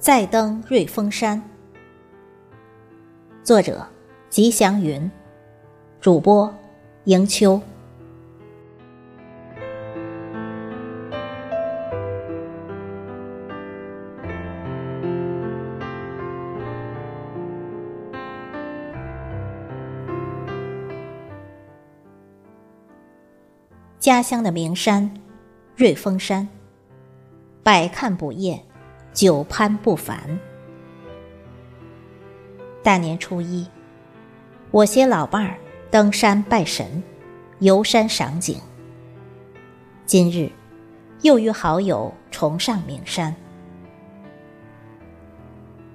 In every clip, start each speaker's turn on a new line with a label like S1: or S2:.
S1: 再登瑞峰山。作者：吉祥云，主播：迎秋。家乡的名山，瑞峰山。百看不厌，久攀不烦。大年初一，我携老伴儿登山拜神，游山赏景。今日，又与好友重上名山。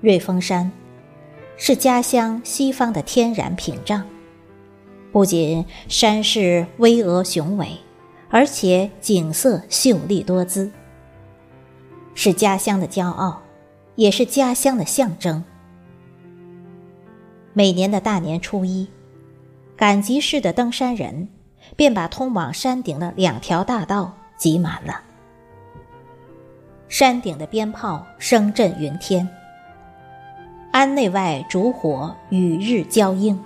S1: 瑞峰山，是家乡西方的天然屏障，不仅山势巍峨雄伟，而且景色秀丽多姿。是家乡的骄傲，也是家乡的象征。每年的大年初一，赶集市的登山人便把通往山顶的两条大道挤满了。山顶的鞭炮声震云天，安内外烛火与日交映，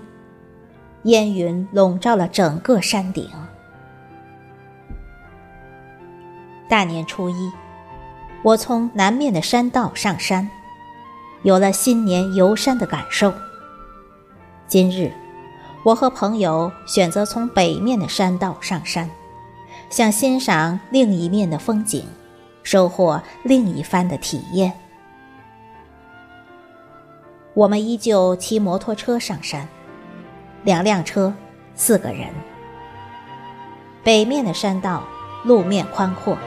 S1: 烟云笼罩了整个山顶。大年初一。我从南面的山道上山，有了新年游山的感受。今日，我和朋友选择从北面的山道上山，想欣赏另一面的风景，收获另一番的体验。我们依旧骑摩托车上山，两辆车，四个人。北面的山道路面宽阔。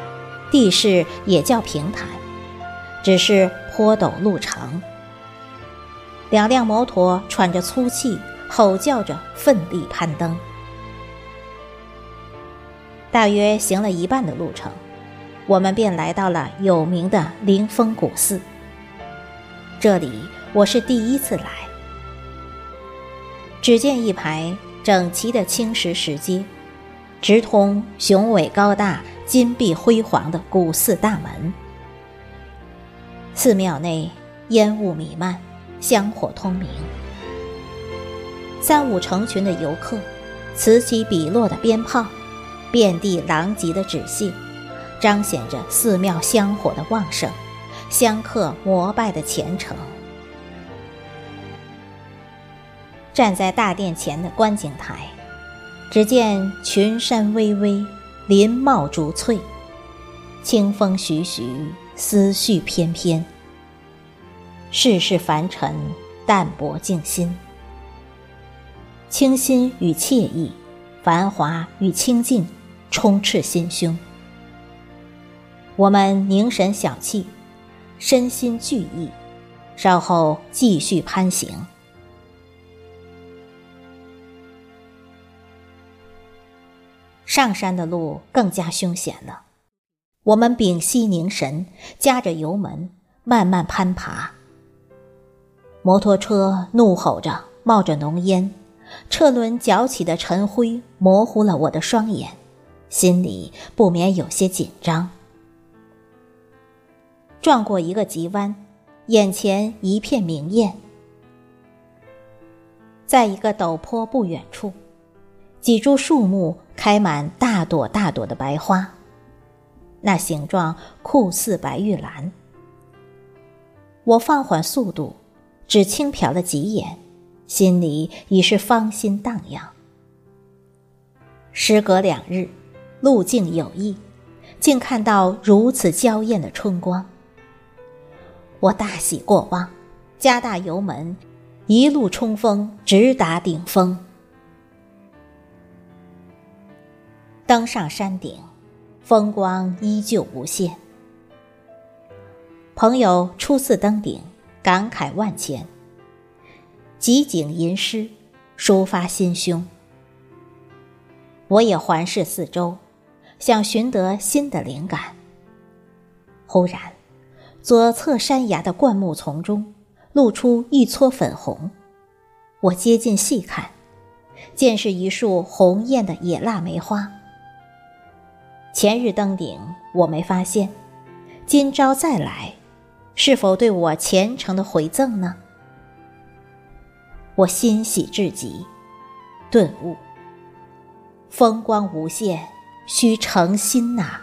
S1: 地势也较平坦，只是坡陡路长。两辆摩托喘着粗气，吼叫着奋力攀登。大约行了一半的路程，我们便来到了有名的灵峰古寺。这里我是第一次来。只见一排整齐的青石石阶，直通雄伟高大。金碧辉煌的古寺大门，寺庙内烟雾弥漫，香火通明。三五成群的游客，此起彼落的鞭炮，遍地狼藉的纸屑，彰显着寺庙香火的旺盛，香客膜拜的虔诚。站在大殿前的观景台，只见群山巍巍。林茂竹翠，清风徐徐，思绪翩翩。世事凡尘，淡泊静心。清新与惬意，繁华与清静，充斥心胸。我们凝神小憩，身心俱意，稍后继续攀行。上山的路更加凶险了，我们屏息凝神，夹着油门慢慢攀爬。摩托车怒吼着，冒着浓烟，车轮搅起的尘灰模糊了我的双眼，心里不免有些紧张。撞过一个急弯，眼前一片明艳，在一个陡坡不远处。几株树木开满大朵大朵的白花，那形状酷似白玉兰。我放缓速度，只轻瞟了几眼，心里已是芳心荡漾。时隔两日，路径有异，竟看到如此娇艳的春光。我大喜过望，加大油门，一路冲锋，直达顶峰。登上山顶，风光依旧无限。朋友初次登顶，感慨万千，集景吟诗，抒发心胸。我也环视四周，想寻得新的灵感。忽然，左侧山崖的灌木丛中露出一撮粉红，我接近细看，见是一束红艳的野腊梅花。前日登顶，我没发现，今朝再来，是否对我虔诚的回赠呢？我欣喜至极，顿悟：风光无限，需诚心呐。